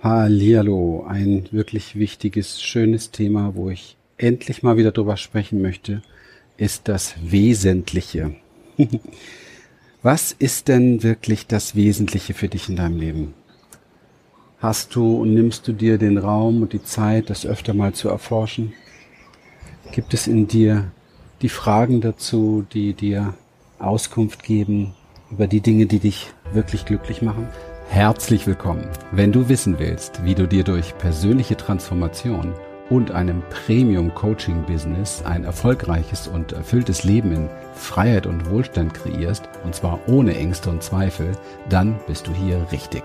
Hallihallo, ein wirklich wichtiges, schönes Thema, wo ich endlich mal wieder drüber sprechen möchte, ist das Wesentliche. Was ist denn wirklich das Wesentliche für dich in deinem Leben? Hast du und nimmst du dir den Raum und die Zeit, das öfter mal zu erforschen? Gibt es in dir die Fragen dazu, die dir Auskunft geben über die Dinge, die dich wirklich glücklich machen? Herzlich willkommen. Wenn du wissen willst, wie du dir durch persönliche Transformation und einem Premium Coaching Business ein erfolgreiches und erfülltes Leben in Freiheit und Wohlstand kreierst, und zwar ohne Ängste und Zweifel, dann bist du hier richtig.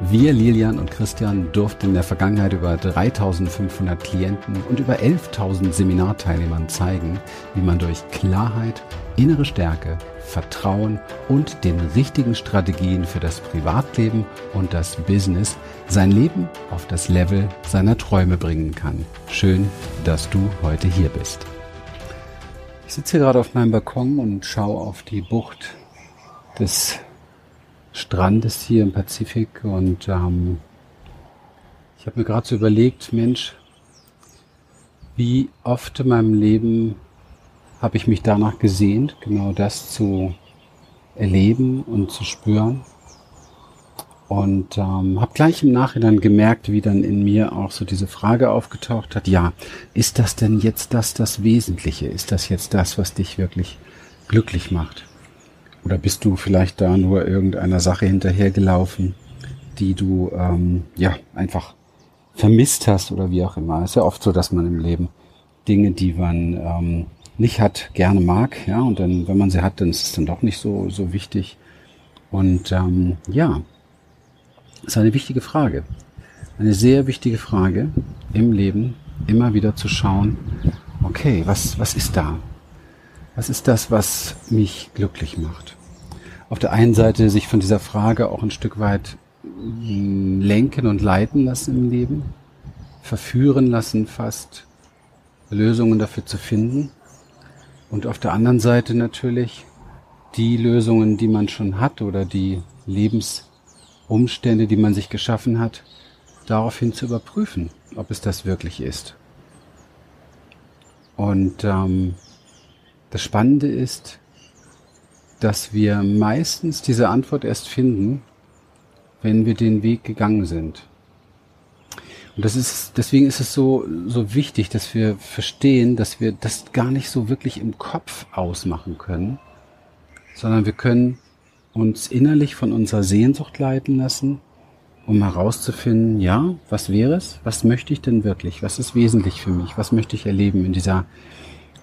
Wir, Lilian und Christian, durften in der Vergangenheit über 3500 Klienten und über 11.000 Seminarteilnehmern zeigen, wie man durch Klarheit, innere Stärke, Vertrauen und den richtigen Strategien für das Privatleben und das Business sein Leben auf das Level seiner Träume bringen kann. Schön, dass du heute hier bist. Ich sitze hier gerade auf meinem Balkon und schaue auf die Bucht des Strandes hier im Pazifik und ähm, ich habe mir gerade so überlegt, Mensch, wie oft in meinem Leben habe ich mich danach gesehnt, genau das zu erleben und zu spüren. Und ähm, habe gleich im Nachhinein gemerkt, wie dann in mir auch so diese Frage aufgetaucht hat, ja, ist das denn jetzt das das Wesentliche? Ist das jetzt das, was dich wirklich glücklich macht? Oder bist du vielleicht da nur irgendeiner Sache hinterhergelaufen, die du ähm, ja einfach vermisst hast oder wie auch immer? Es ist ja oft so, dass man im Leben Dinge, die man ähm, nicht hat, gerne mag, ja, und dann, wenn man sie hat, dann ist es dann doch nicht so, so wichtig. Und ähm, ja, ist eine wichtige Frage. Eine sehr wichtige Frage im Leben, immer wieder zu schauen, okay, was, was ist da? Was ist das, was mich glücklich macht? Auf der einen Seite sich von dieser Frage auch ein Stück weit lenken und leiten lassen im Leben, verführen lassen fast, Lösungen dafür zu finden. Und auf der anderen Seite natürlich die Lösungen, die man schon hat oder die Lebensumstände, die man sich geschaffen hat, daraufhin zu überprüfen, ob es das wirklich ist. Und ähm, das Spannende ist, dass wir meistens diese Antwort erst finden, wenn wir den Weg gegangen sind. Und das ist, deswegen ist es so, so wichtig, dass wir verstehen, dass wir das gar nicht so wirklich im Kopf ausmachen können, sondern wir können uns innerlich von unserer Sehnsucht leiten lassen, um herauszufinden, ja, was wäre es? Was möchte ich denn wirklich? Was ist wesentlich für mich? Was möchte ich erleben in dieser,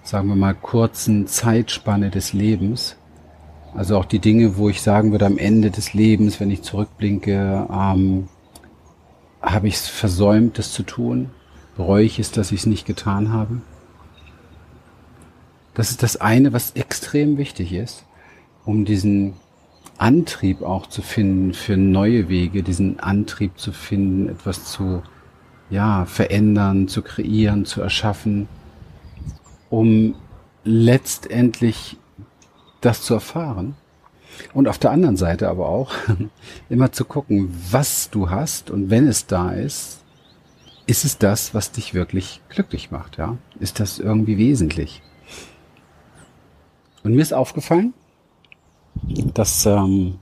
sagen wir mal, kurzen Zeitspanne des Lebens? Also auch die Dinge, wo ich sagen würde, am Ende des Lebens, wenn ich zurückblinke, ähm, habe ich es versäumt, das zu tun? Bereue ich es, dass ich es nicht getan habe? Das ist das eine, was extrem wichtig ist, um diesen Antrieb auch zu finden für neue Wege, diesen Antrieb zu finden, etwas zu, ja, verändern, zu kreieren, zu erschaffen, um letztendlich das zu erfahren und auf der anderen Seite aber auch immer zu gucken, was du hast und wenn es da ist, ist es das, was dich wirklich glücklich macht, ja? Ist das irgendwie wesentlich? Und mir ist aufgefallen, dass ähm,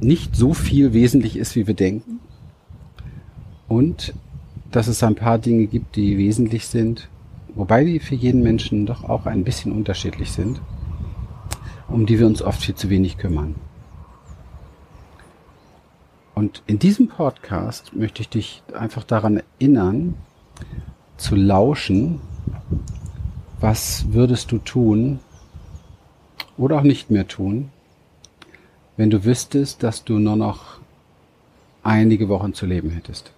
nicht so viel wesentlich ist, wie wir denken. Und dass es ein paar Dinge gibt, die wesentlich sind, wobei die für jeden Menschen doch auch ein bisschen unterschiedlich sind um die wir uns oft viel zu wenig kümmern. Und in diesem Podcast möchte ich dich einfach daran erinnern, zu lauschen, was würdest du tun oder auch nicht mehr tun, wenn du wüsstest, dass du nur noch einige Wochen zu leben hättest.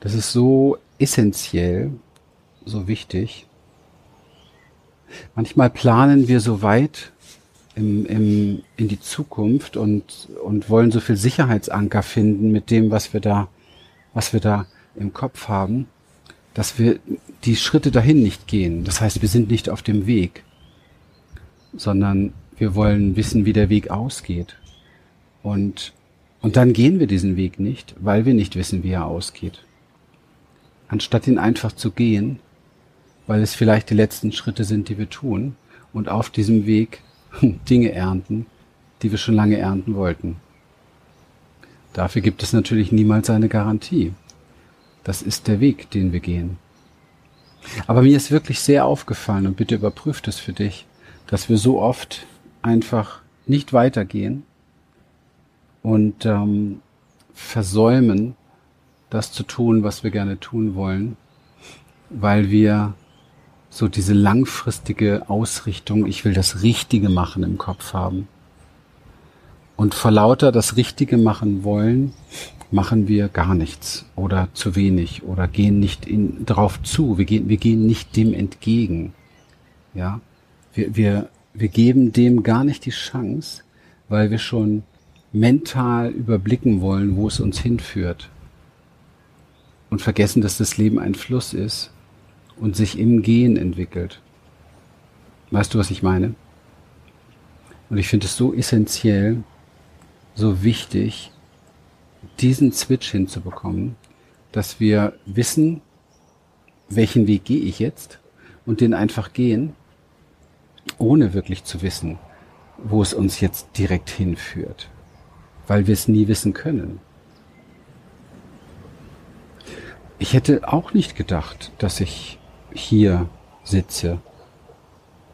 Das ist so essentiell, so wichtig, Manchmal planen wir so weit im, im, in die Zukunft und, und wollen so viel Sicherheitsanker finden mit dem, was wir da, was wir da im Kopf haben, dass wir die Schritte dahin nicht gehen. Das heißt, wir sind nicht auf dem Weg, sondern wir wollen wissen, wie der Weg ausgeht. Und Und dann gehen wir diesen Weg nicht, weil wir nicht wissen, wie er ausgeht. Anstatt ihn einfach zu gehen, weil es vielleicht die letzten Schritte sind, die wir tun und auf diesem Weg Dinge ernten, die wir schon lange ernten wollten. Dafür gibt es natürlich niemals eine Garantie. Das ist der Weg, den wir gehen. Aber mir ist wirklich sehr aufgefallen, und bitte überprüft es für dich, dass wir so oft einfach nicht weitergehen und ähm, versäumen, das zu tun, was wir gerne tun wollen, weil wir so diese langfristige Ausrichtung, ich will das Richtige machen im Kopf haben. Und vor lauter das Richtige machen wollen, machen wir gar nichts oder zu wenig oder gehen nicht in, darauf zu. Wir gehen, wir gehen nicht dem entgegen. Ja, wir, wir, wir geben dem gar nicht die Chance, weil wir schon mental überblicken wollen, wo es uns hinführt. Und vergessen, dass das Leben ein Fluss ist und sich im Gehen entwickelt. Weißt du, was ich meine? Und ich finde es so essentiell, so wichtig, diesen Switch hinzubekommen, dass wir wissen, welchen Weg gehe ich jetzt und den einfach gehen, ohne wirklich zu wissen, wo es uns jetzt direkt hinführt, weil wir es nie wissen können. Ich hätte auch nicht gedacht, dass ich hier sitze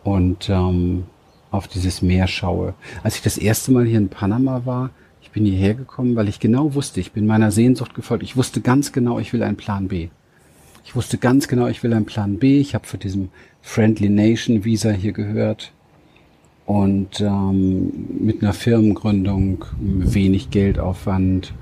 und ähm, auf dieses Meer schaue. Als ich das erste Mal hier in Panama war, ich bin hierher gekommen, weil ich genau wusste, ich bin meiner Sehnsucht gefolgt. Ich wusste ganz genau, ich will einen Plan B. Ich wusste ganz genau, ich will einen Plan B. Ich habe für diesem Friendly Nation Visa hier gehört und ähm, mit einer Firmengründung, wenig Geldaufwand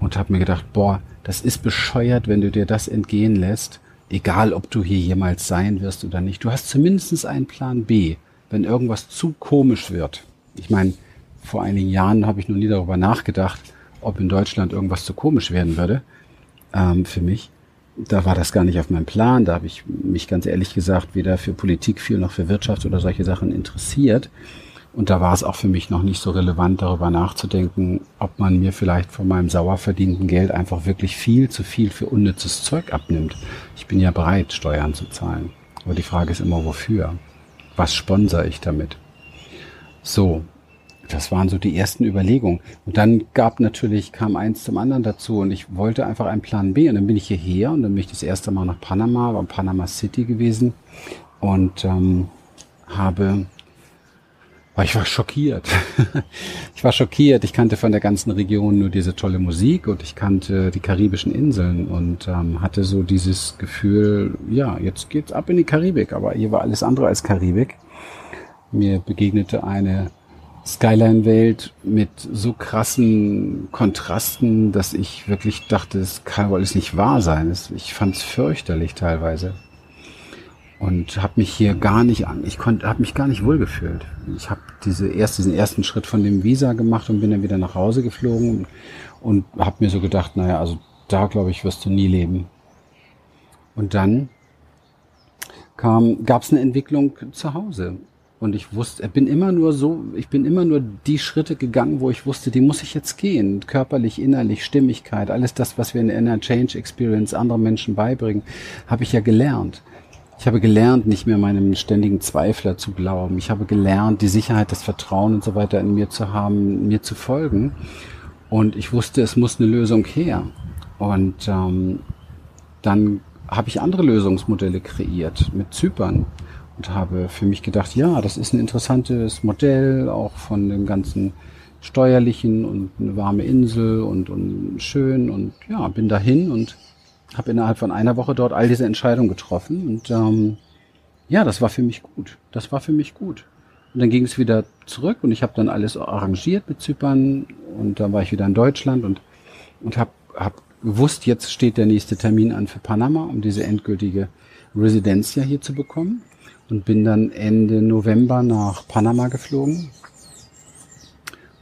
und habe mir gedacht, boah, das ist bescheuert, wenn du dir das entgehen lässt egal ob du hier jemals sein wirst oder nicht, du hast zumindest einen Plan B, wenn irgendwas zu komisch wird. Ich meine, vor einigen Jahren habe ich noch nie darüber nachgedacht, ob in Deutschland irgendwas zu komisch werden würde ähm, für mich. Da war das gar nicht auf meinem Plan. Da habe ich mich ganz ehrlich gesagt weder für Politik viel noch für Wirtschaft oder solche Sachen interessiert. Und da war es auch für mich noch nicht so relevant, darüber nachzudenken, ob man mir vielleicht von meinem sauer verdienten Geld einfach wirklich viel zu viel für unnützes Zeug abnimmt. Ich bin ja bereit, Steuern zu zahlen. Aber die Frage ist immer, wofür? Was sponsere ich damit? So, das waren so die ersten Überlegungen. Und dann gab natürlich, kam eins zum anderen dazu und ich wollte einfach einen Plan B. Und dann bin ich hierher und dann bin ich das erste Mal nach Panama, war in Panama City gewesen und ähm, habe ich war schockiert. ich war schockiert. Ich kannte von der ganzen Region nur diese tolle Musik und ich kannte die karibischen Inseln und ähm, hatte so dieses Gefühl, ja, jetzt geht's ab in die Karibik. Aber hier war alles andere als Karibik. Mir begegnete eine Skyline-Welt mit so krassen Kontrasten, dass ich wirklich dachte, es kann wohl nicht wahr sein. Ich fand es fürchterlich teilweise und habe mich hier gar nicht an, ich konnte, habe mich gar nicht wohlgefühlt. Ich habe diese erst, diesen ersten Schritt von dem Visa gemacht und bin dann wieder nach Hause geflogen und, habe mir so gedacht, naja, also da glaube ich wirst du nie leben. Und dann kam, gab es eine Entwicklung zu Hause und ich wusste, bin immer nur so, ich bin immer nur die Schritte gegangen, wo ich wusste, die muss ich jetzt gehen. Körperlich, innerlich, Stimmigkeit, alles das, was wir in der Change Experience anderen Menschen beibringen, habe ich ja gelernt. Ich habe gelernt, nicht mehr meinem ständigen Zweifler zu glauben. Ich habe gelernt, die Sicherheit, das Vertrauen und so weiter in mir zu haben, mir zu folgen. Und ich wusste, es muss eine Lösung her. Und ähm, dann habe ich andere Lösungsmodelle kreiert mit Zypern und habe für mich gedacht, ja, das ist ein interessantes Modell, auch von dem ganzen steuerlichen und eine warme Insel und, und schön und ja, bin dahin und habe innerhalb von einer Woche dort all diese Entscheidungen getroffen und ähm, ja, das war für mich gut. Das war für mich gut. Und dann ging es wieder zurück und ich habe dann alles arrangiert mit Zypern und dann war ich wieder in Deutschland und und habe hab gewusst, jetzt steht der nächste Termin an für Panama, um diese endgültige Residencia hier zu bekommen und bin dann Ende November nach Panama geflogen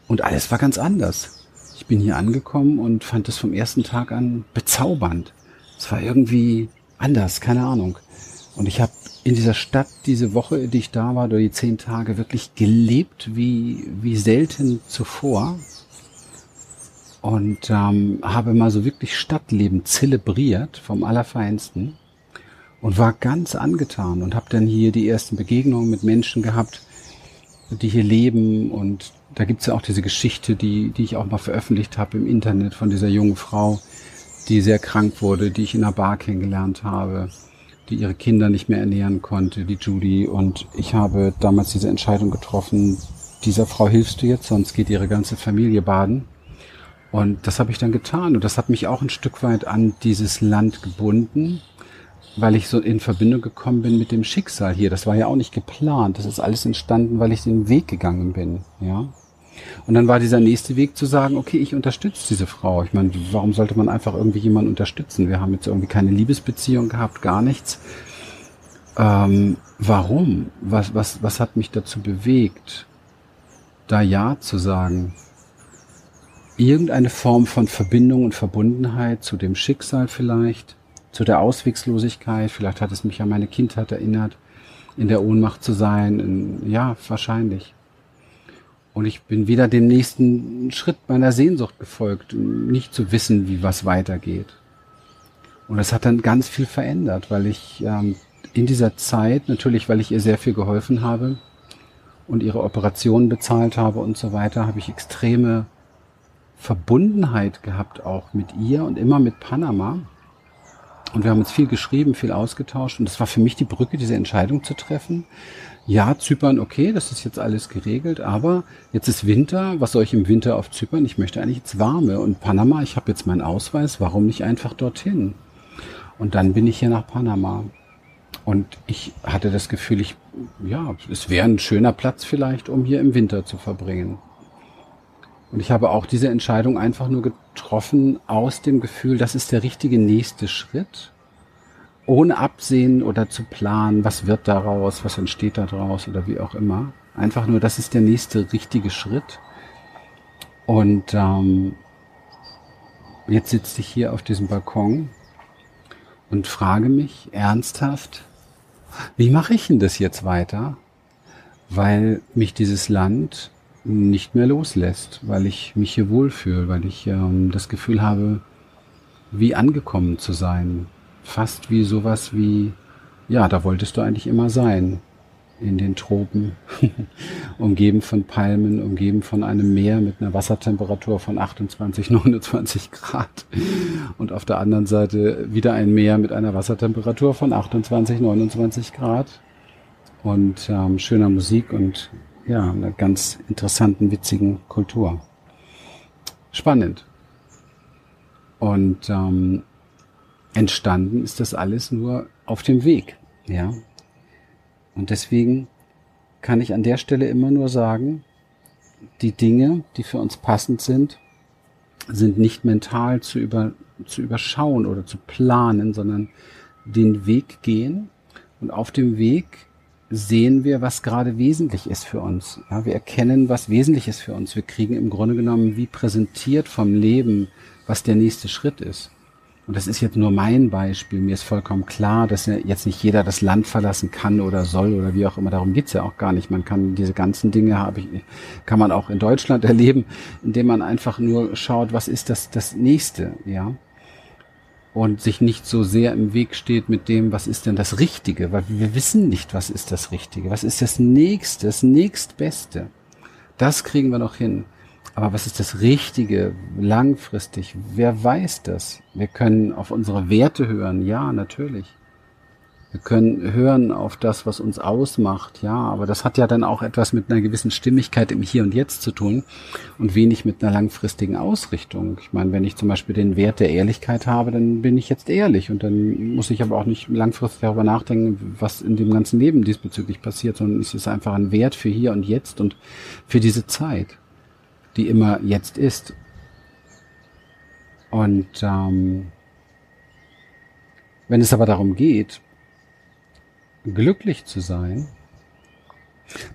und alles war ganz anders. Ich bin hier angekommen und fand es vom ersten Tag an bezaubernd. Es war irgendwie anders, keine Ahnung. Und ich habe in dieser Stadt diese Woche, die ich da war, oder die zehn Tage, wirklich gelebt wie, wie selten zuvor. und ähm, habe mal so wirklich Stadtleben zelebriert vom Allerfeinsten und war ganz angetan und habe dann hier die ersten Begegnungen mit Menschen gehabt, die hier leben und da gibt's ja auch diese Geschichte, die, die ich auch mal veröffentlicht habe im Internet von dieser jungen Frau, die sehr krank wurde, die ich in einer Bar kennengelernt habe, die ihre Kinder nicht mehr ernähren konnte, die Judy. Und ich habe damals diese Entscheidung getroffen, dieser Frau hilfst du jetzt, sonst geht ihre ganze Familie baden. Und das habe ich dann getan. Und das hat mich auch ein Stück weit an dieses Land gebunden, weil ich so in Verbindung gekommen bin mit dem Schicksal hier. Das war ja auch nicht geplant. Das ist alles entstanden, weil ich den Weg gegangen bin. Ja. Und dann war dieser nächste Weg zu sagen, okay, ich unterstütze diese Frau. Ich meine, warum sollte man einfach irgendwie jemanden unterstützen? Wir haben jetzt irgendwie keine Liebesbeziehung gehabt, gar nichts. Ähm, warum? Was, was, was hat mich dazu bewegt, da Ja zu sagen? irgendeine Form von Verbindung und Verbundenheit zu dem Schicksal vielleicht, zu der Auswegslosigkeit. Vielleicht hat es mich an meine Kindheit erinnert, in der Ohnmacht zu sein. In, ja, wahrscheinlich. Und ich bin wieder dem nächsten Schritt meiner Sehnsucht gefolgt, nicht zu wissen, wie was weitergeht. Und das hat dann ganz viel verändert, weil ich ähm, in dieser Zeit, natürlich weil ich ihr sehr viel geholfen habe und ihre Operationen bezahlt habe und so weiter, habe ich extreme Verbundenheit gehabt auch mit ihr und immer mit Panama. Und wir haben uns viel geschrieben, viel ausgetauscht. Und das war für mich die Brücke, diese Entscheidung zu treffen. Ja, Zypern, okay, das ist jetzt alles geregelt, aber jetzt ist Winter. Was soll ich im Winter auf Zypern? Ich möchte eigentlich jetzt warme. Und Panama, ich habe jetzt meinen Ausweis. Warum nicht einfach dorthin? Und dann bin ich hier nach Panama. Und ich hatte das Gefühl, ich, ja, es wäre ein schöner Platz vielleicht, um hier im Winter zu verbringen. Und ich habe auch diese Entscheidung einfach nur getroffen aus dem Gefühl, das ist der richtige nächste Schritt, ohne absehen oder zu planen, was wird daraus, was entsteht daraus oder wie auch immer. Einfach nur, das ist der nächste richtige Schritt. Und ähm, jetzt sitze ich hier auf diesem Balkon und frage mich ernsthaft, wie mache ich denn das jetzt weiter? Weil mich dieses Land nicht mehr loslässt, weil ich mich hier wohlfühle, weil ich ähm, das Gefühl habe, wie angekommen zu sein. Fast wie sowas wie, ja, da wolltest du eigentlich immer sein. In den Tropen, umgeben von Palmen, umgeben von einem Meer mit einer Wassertemperatur von 28, 29 Grad. Und auf der anderen Seite wieder ein Meer mit einer Wassertemperatur von 28, 29 Grad. Und ähm, schöner Musik und ja, einer ganz interessanten, witzigen Kultur. Spannend. Und ähm, entstanden ist das alles nur auf dem Weg, ja. Und deswegen kann ich an der Stelle immer nur sagen, die Dinge, die für uns passend sind, sind nicht mental zu, über, zu überschauen oder zu planen, sondern den Weg gehen und auf dem Weg sehen wir, was gerade wesentlich ist für uns. Ja, wir erkennen, was wesentlich ist für uns. Wir kriegen im Grunde genommen wie präsentiert vom Leben, was der nächste Schritt ist. Und das ist jetzt nur mein Beispiel. Mir ist vollkommen klar, dass jetzt nicht jeder das Land verlassen kann oder soll oder wie auch immer. Darum geht's ja auch gar nicht. Man kann diese ganzen Dinge habe ich, kann man auch in Deutschland erleben, indem man einfach nur schaut, was ist das, das nächste, ja und sich nicht so sehr im Weg steht mit dem, was ist denn das Richtige, weil wir wissen nicht, was ist das Richtige, was ist das Nächste, das Nächstbeste. Das kriegen wir noch hin. Aber was ist das Richtige langfristig? Wer weiß das? Wir können auf unsere Werte hören, ja, natürlich. Wir können hören auf das, was uns ausmacht, ja, aber das hat ja dann auch etwas mit einer gewissen Stimmigkeit im Hier und Jetzt zu tun und wenig mit einer langfristigen Ausrichtung. Ich meine, wenn ich zum Beispiel den Wert der Ehrlichkeit habe, dann bin ich jetzt ehrlich und dann muss ich aber auch nicht langfristig darüber nachdenken, was in dem ganzen Leben diesbezüglich passiert, sondern es ist einfach ein Wert für hier und jetzt und für diese Zeit, die immer jetzt ist. Und ähm, wenn es aber darum geht, glücklich zu sein,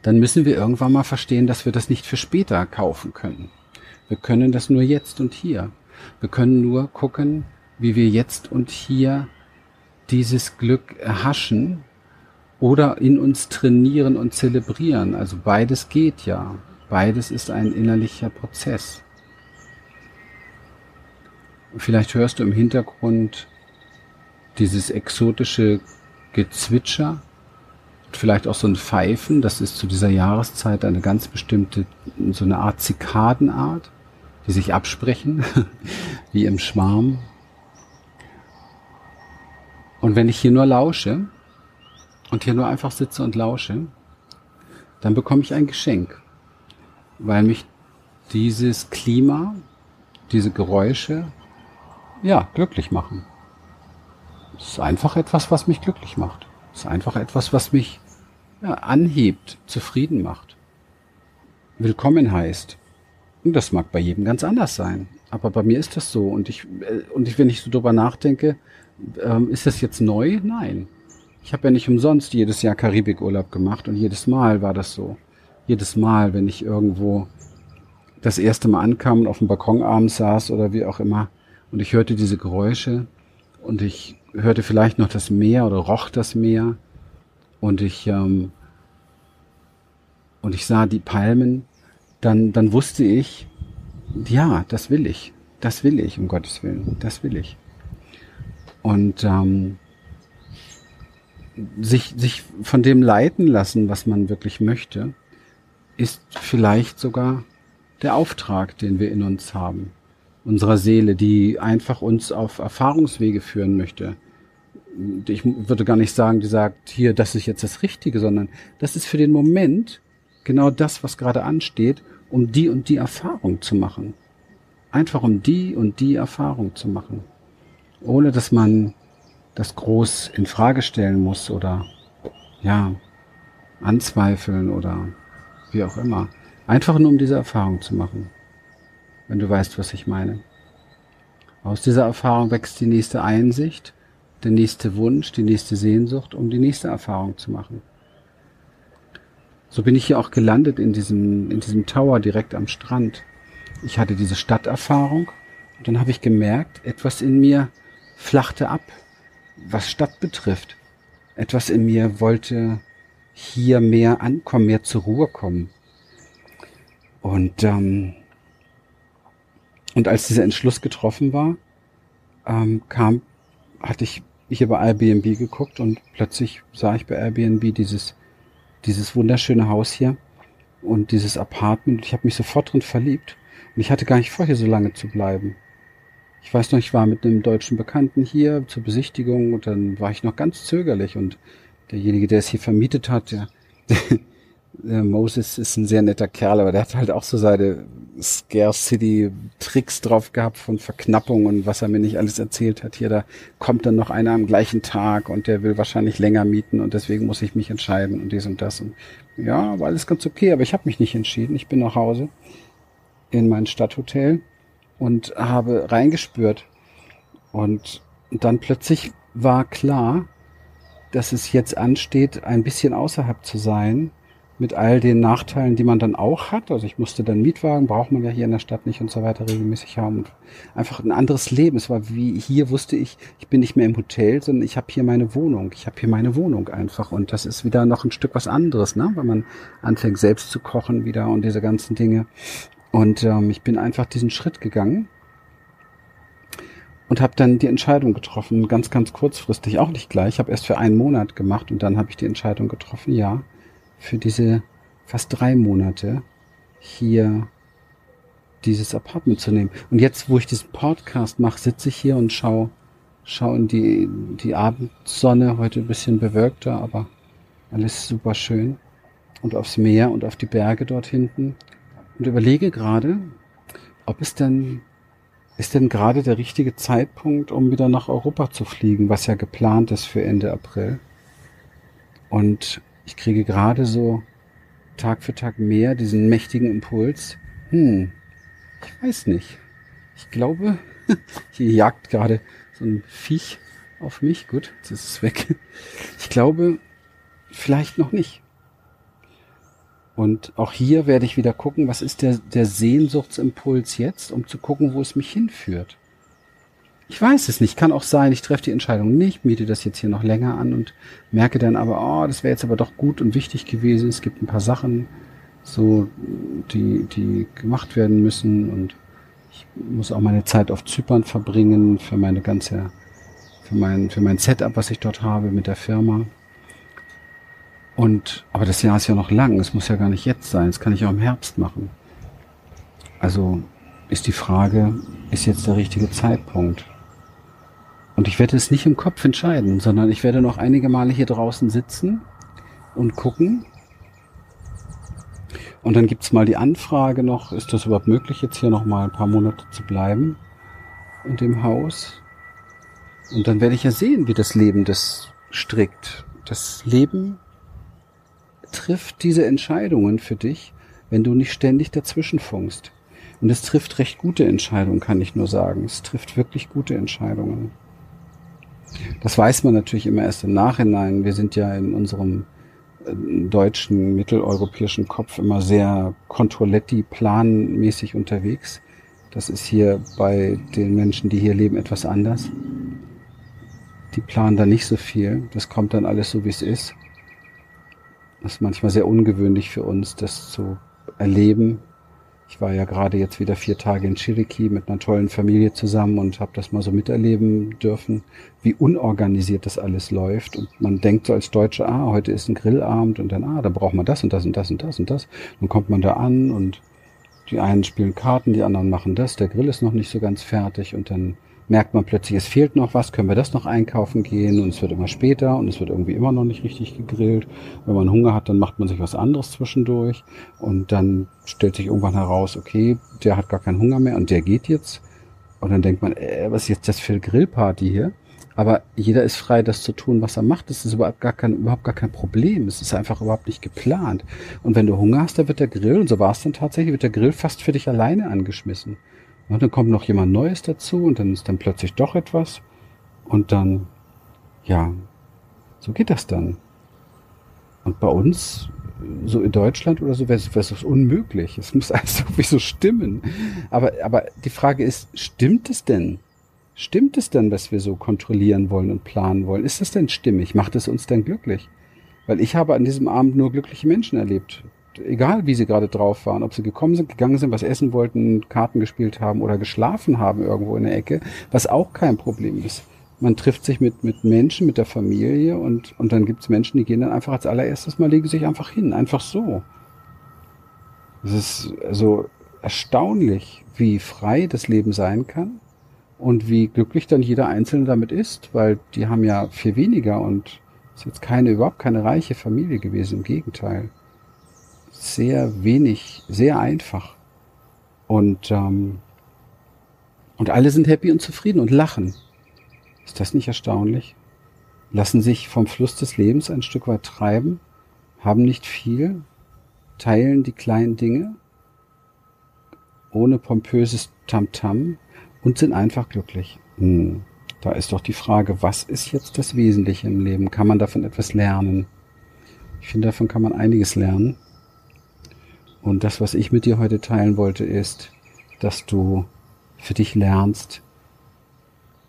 dann müssen wir irgendwann mal verstehen, dass wir das nicht für später kaufen können. Wir können das nur jetzt und hier. Wir können nur gucken, wie wir jetzt und hier dieses Glück erhaschen oder in uns trainieren und zelebrieren. Also beides geht ja. Beides ist ein innerlicher Prozess. Vielleicht hörst du im Hintergrund dieses exotische Gezwitscher, vielleicht auch so ein Pfeifen, das ist zu dieser Jahreszeit eine ganz bestimmte, so eine Art Zikadenart, die sich absprechen, wie im Schwarm. Und wenn ich hier nur lausche und hier nur einfach sitze und lausche, dann bekomme ich ein Geschenk, weil mich dieses Klima, diese Geräusche, ja, glücklich machen. Es ist einfach etwas, was mich glücklich macht. Es ist einfach etwas, was mich ja, anhebt, zufrieden macht. Willkommen heißt. Und das mag bei jedem ganz anders sein. Aber bei mir ist das so. Und ich, äh, und ich, wenn ich so drüber nachdenke, ähm, ist das jetzt neu? Nein. Ich habe ja nicht umsonst jedes Jahr Karibikurlaub gemacht und jedes Mal war das so. Jedes Mal, wenn ich irgendwo das erste Mal ankam und auf dem Balkon abends saß oder wie auch immer und ich hörte diese Geräusche und ich hörte vielleicht noch das Meer oder roch das Meer und ich ähm, und ich sah die Palmen, dann dann wusste ich, ja, das will ich, das will ich um Gottes willen, das will ich. Und ähm, sich, sich von dem leiten lassen, was man wirklich möchte, ist vielleicht sogar der Auftrag, den wir in uns haben, unserer Seele, die einfach uns auf Erfahrungswege führen möchte. Ich würde gar nicht sagen, die sagt, hier, das ist jetzt das Richtige, sondern das ist für den Moment genau das, was gerade ansteht, um die und die Erfahrung zu machen. Einfach um die und die Erfahrung zu machen. Ohne dass man das groß in Frage stellen muss oder ja, anzweifeln oder wie auch immer. Einfach nur um diese Erfahrung zu machen. Wenn du weißt, was ich meine. Aus dieser Erfahrung wächst die nächste Einsicht, der nächste Wunsch, die nächste Sehnsucht, um die nächste Erfahrung zu machen. So bin ich hier auch gelandet in diesem, in diesem Tower direkt am Strand. Ich hatte diese Stadterfahrung und dann habe ich gemerkt, etwas in mir flachte ab was Stadt betrifft. Etwas in mir wollte hier mehr ankommen, mehr zur Ruhe kommen. Und, ähm, und als dieser Entschluss getroffen war, ähm, kam, hatte ich hier bei Airbnb geguckt und plötzlich sah ich bei Airbnb dieses, dieses wunderschöne Haus hier und dieses Apartment. Ich habe mich sofort drin verliebt. Und ich hatte gar nicht vor, hier so lange zu bleiben. Ich weiß noch, ich war mit einem deutschen Bekannten hier zur Besichtigung und dann war ich noch ganz zögerlich und derjenige, der es hier vermietet hat, der, der Moses ist ein sehr netter Kerl, aber der hat halt auch so seine Scarcity Tricks drauf gehabt von Verknappung und was er mir nicht alles erzählt hat. Hier, da kommt dann noch einer am gleichen Tag und der will wahrscheinlich länger mieten und deswegen muss ich mich entscheiden und dies und das. Und ja, war alles ganz okay, aber ich habe mich nicht entschieden. Ich bin nach Hause in mein Stadthotel und habe reingespürt. Und dann plötzlich war klar, dass es jetzt ansteht, ein bisschen außerhalb zu sein, mit all den Nachteilen, die man dann auch hat. Also ich musste dann Mietwagen, braucht man ja hier in der Stadt nicht und so weiter regelmäßig haben. Und einfach ein anderes Leben. Es war wie hier wusste ich, ich bin nicht mehr im Hotel, sondern ich habe hier meine Wohnung. Ich habe hier meine Wohnung einfach. Und das ist wieder noch ein Stück was anderes, ne? Wenn man anfängt selbst zu kochen wieder und diese ganzen Dinge. Und ähm, ich bin einfach diesen Schritt gegangen und habe dann die Entscheidung getroffen, ganz, ganz kurzfristig, auch nicht gleich, habe erst für einen Monat gemacht und dann habe ich die Entscheidung getroffen, ja, für diese fast drei Monate hier dieses Apartment zu nehmen. Und jetzt, wo ich diesen Podcast mache, sitze ich hier und schaue schau in die, die Abendsonne, heute ein bisschen bewölkter, aber alles super schön. Und aufs Meer und auf die Berge dort hinten und überlege gerade, ob es denn, ist denn gerade der richtige Zeitpunkt, um wieder nach Europa zu fliegen, was ja geplant ist für Ende April. Und ich kriege gerade so Tag für Tag mehr diesen mächtigen Impuls. Hm, ich weiß nicht. Ich glaube, hier jagt gerade so ein Viech auf mich. Gut, jetzt ist es weg. Ich glaube, vielleicht noch nicht. Und auch hier werde ich wieder gucken, was ist der, der Sehnsuchtsimpuls jetzt, um zu gucken, wo es mich hinführt. Ich weiß es nicht. Kann auch sein, ich treffe die Entscheidung nicht, miete das jetzt hier noch länger an und merke dann aber, oh, das wäre jetzt aber doch gut und wichtig gewesen. Es gibt ein paar Sachen, so, die, die gemacht werden müssen und Ich muss auch meine Zeit auf Zypern verbringen für meine ganze, für mein, für mein Setup, was ich dort habe mit der Firma. Und, aber das Jahr ist ja noch lang. Es muss ja gar nicht jetzt sein. Das kann ich auch im Herbst machen. Also ist die Frage, ist jetzt der richtige Zeitpunkt? Und ich werde es nicht im Kopf entscheiden, sondern ich werde noch einige Male hier draußen sitzen und gucken. Und dann gibt's mal die Anfrage noch, ist das überhaupt möglich, jetzt hier noch mal ein paar Monate zu bleiben in dem Haus? Und dann werde ich ja sehen, wie das Leben das strickt. Das Leben trifft diese Entscheidungen für dich, wenn du nicht ständig dazwischen funkst. Und es trifft recht gute Entscheidungen, kann ich nur sagen. Es trifft wirklich gute Entscheidungen. Das weiß man natürlich immer erst im Nachhinein. Wir sind ja in unserem äh, deutschen, mitteleuropäischen Kopf immer sehr Controletti planmäßig unterwegs. Das ist hier bei den Menschen, die hier leben, etwas anders. Die planen da nicht so viel. Das kommt dann alles so, wie es ist. Das ist manchmal sehr ungewöhnlich für uns, das zu erleben. Ich war ja gerade jetzt wieder vier Tage in Chiriki mit einer tollen Familie zusammen und habe das mal so miterleben dürfen, wie unorganisiert das alles läuft. Und man denkt so als Deutsche, ah, heute ist ein Grillabend und dann, ah, da braucht man das und das und das und das und das. Dann kommt man da an und die einen spielen Karten, die anderen machen das, der Grill ist noch nicht so ganz fertig und dann merkt man plötzlich, es fehlt noch was, können wir das noch einkaufen gehen und es wird immer später und es wird irgendwie immer noch nicht richtig gegrillt. Wenn man Hunger hat, dann macht man sich was anderes zwischendurch und dann stellt sich irgendwann heraus, okay, der hat gar keinen Hunger mehr und der geht jetzt. Und dann denkt man, äh, was ist jetzt das für eine Grillparty hier? Aber jeder ist frei, das zu tun, was er macht. Das ist überhaupt gar kein, überhaupt gar kein Problem. Es ist einfach überhaupt nicht geplant. Und wenn du Hunger hast, dann wird der Grill, und so war es dann tatsächlich, wird der Grill fast für dich alleine angeschmissen. Und dann kommt noch jemand Neues dazu und dann ist dann plötzlich doch etwas. Und dann, ja, so geht das dann. Und bei uns, so in Deutschland oder so, wäre es unmöglich. Es muss alles irgendwie so stimmen. Aber, aber die Frage ist, stimmt es denn? Stimmt es denn, was wir so kontrollieren wollen und planen wollen? Ist das denn stimmig? Macht es uns denn glücklich? Weil ich habe an diesem Abend nur glückliche Menschen erlebt egal wie sie gerade drauf waren, ob sie gekommen sind, gegangen sind, was essen wollten, Karten gespielt haben oder geschlafen haben irgendwo in der Ecke, was auch kein Problem ist. Man trifft sich mit, mit Menschen, mit der Familie und, und dann gibt's Menschen, die gehen dann einfach als allererstes mal, legen sich einfach hin, einfach so. Es ist also erstaunlich, wie frei das Leben sein kann und wie glücklich dann jeder Einzelne damit ist, weil die haben ja viel weniger und ist jetzt keine, überhaupt keine reiche Familie gewesen, im Gegenteil sehr wenig, sehr einfach. Und, ähm, und alle sind happy und zufrieden und lachen. Ist das nicht erstaunlich? Lassen sich vom Fluss des Lebens ein Stück weit treiben, haben nicht viel, teilen die kleinen Dinge ohne pompöses Tamtam -Tam und sind einfach glücklich. Hm. Da ist doch die Frage, was ist jetzt das Wesentliche im Leben? Kann man davon etwas lernen? Ich finde, davon kann man einiges lernen. Und das, was ich mit dir heute teilen wollte, ist, dass du für dich lernst,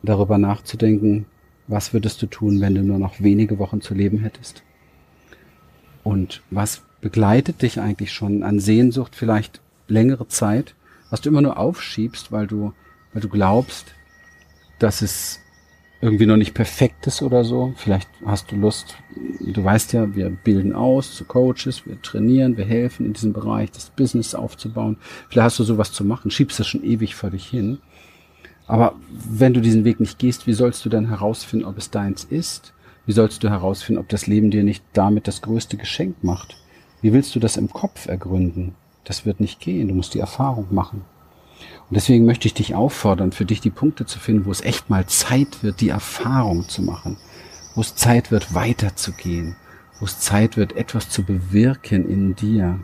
darüber nachzudenken, was würdest du tun, wenn du nur noch wenige Wochen zu leben hättest? Und was begleitet dich eigentlich schon an Sehnsucht vielleicht längere Zeit, was du immer nur aufschiebst, weil du, weil du glaubst, dass es irgendwie noch nicht perfekt ist oder so. Vielleicht hast du Lust, du weißt ja, wir bilden aus zu Coaches, wir trainieren, wir helfen in diesem Bereich, das Business aufzubauen. Vielleicht hast du sowas zu machen, schiebst das schon ewig vor dich hin. Aber wenn du diesen Weg nicht gehst, wie sollst du dann herausfinden, ob es deins ist? Wie sollst du herausfinden, ob das Leben dir nicht damit das größte Geschenk macht? Wie willst du das im Kopf ergründen? Das wird nicht gehen, du musst die Erfahrung machen. Und deswegen möchte ich dich auffordern, für dich die Punkte zu finden, wo es echt mal Zeit wird, die Erfahrung zu machen, wo es Zeit wird, weiterzugehen, wo es Zeit wird, etwas zu bewirken in dir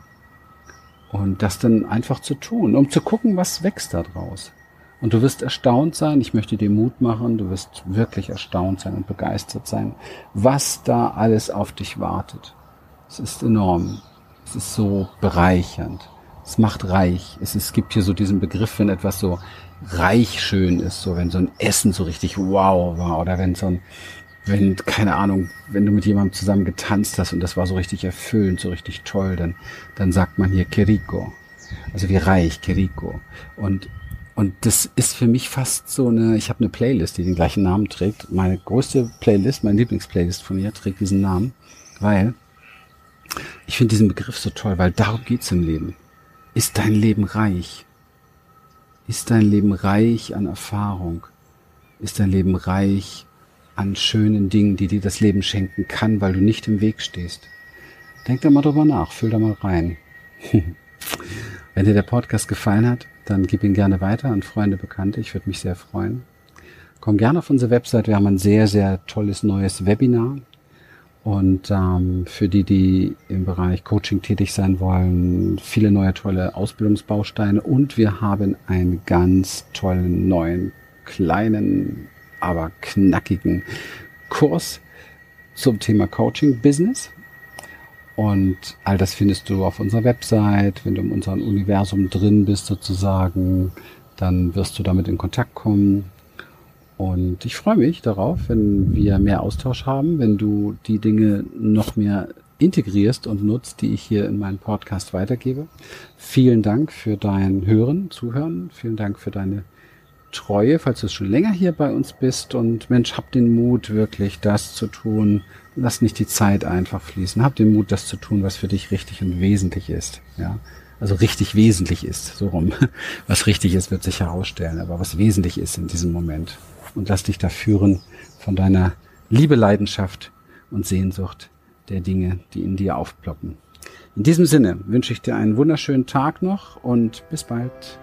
und das dann einfach zu tun, um zu gucken, was wächst da draus. Und du wirst erstaunt sein, ich möchte dir Mut machen, du wirst wirklich erstaunt sein und begeistert sein, was da alles auf dich wartet. Es ist enorm. Es ist so bereichernd. Es macht reich. Es, es gibt hier so diesen Begriff, wenn etwas so reich schön ist, so wenn so ein Essen so richtig wow war oder wenn so ein, wenn, keine Ahnung, wenn du mit jemandem zusammen getanzt hast und das war so richtig erfüllend, so richtig toll, dann, dann sagt man hier Keriko. Also wie reich, Keriko. Und Und das ist für mich fast so eine, ich habe eine Playlist, die den gleichen Namen trägt. Meine größte Playlist, meine Lieblingsplaylist von ihr trägt diesen Namen, weil ich finde diesen Begriff so toll, weil darum geht's im Leben. Ist dein Leben reich? Ist dein Leben reich an Erfahrung? Ist dein Leben reich an schönen Dingen, die dir das Leben schenken kann, weil du nicht im Weg stehst? Denk da mal drüber nach, fühl da mal rein. Wenn dir der Podcast gefallen hat, dann gib ihn gerne weiter an Freunde, Bekannte. Ich würde mich sehr freuen. Komm gerne auf unsere Website. Wir haben ein sehr, sehr tolles neues Webinar. Und ähm, für die, die im Bereich Coaching tätig sein wollen, viele neue tolle Ausbildungsbausteine. Und wir haben einen ganz tollen neuen, kleinen, aber knackigen Kurs zum Thema Coaching Business. Und all das findest du auf unserer Website. Wenn du in unserem Universum drin bist sozusagen, dann wirst du damit in Kontakt kommen. Und ich freue mich darauf, wenn wir mehr Austausch haben, wenn du die Dinge noch mehr integrierst und nutzt, die ich hier in meinem Podcast weitergebe. Vielen Dank für dein Hören, Zuhören. Vielen Dank für deine Treue, falls du schon länger hier bei uns bist. Und Mensch, hab den Mut, wirklich das zu tun. Lass nicht die Zeit einfach fließen. Hab den Mut, das zu tun, was für dich richtig und wesentlich ist. Ja, also richtig wesentlich ist, so rum. Was richtig ist, wird sich herausstellen, aber was wesentlich ist in diesem Moment und lass dich da führen von deiner Liebe, Leidenschaft und Sehnsucht der Dinge, die in dir aufploppen. In diesem Sinne wünsche ich dir einen wunderschönen Tag noch und bis bald.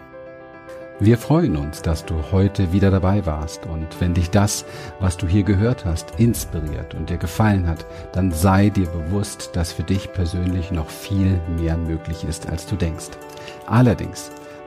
Wir freuen uns, dass du heute wieder dabei warst und wenn dich das, was du hier gehört hast, inspiriert und dir gefallen hat, dann sei dir bewusst, dass für dich persönlich noch viel mehr möglich ist, als du denkst. Allerdings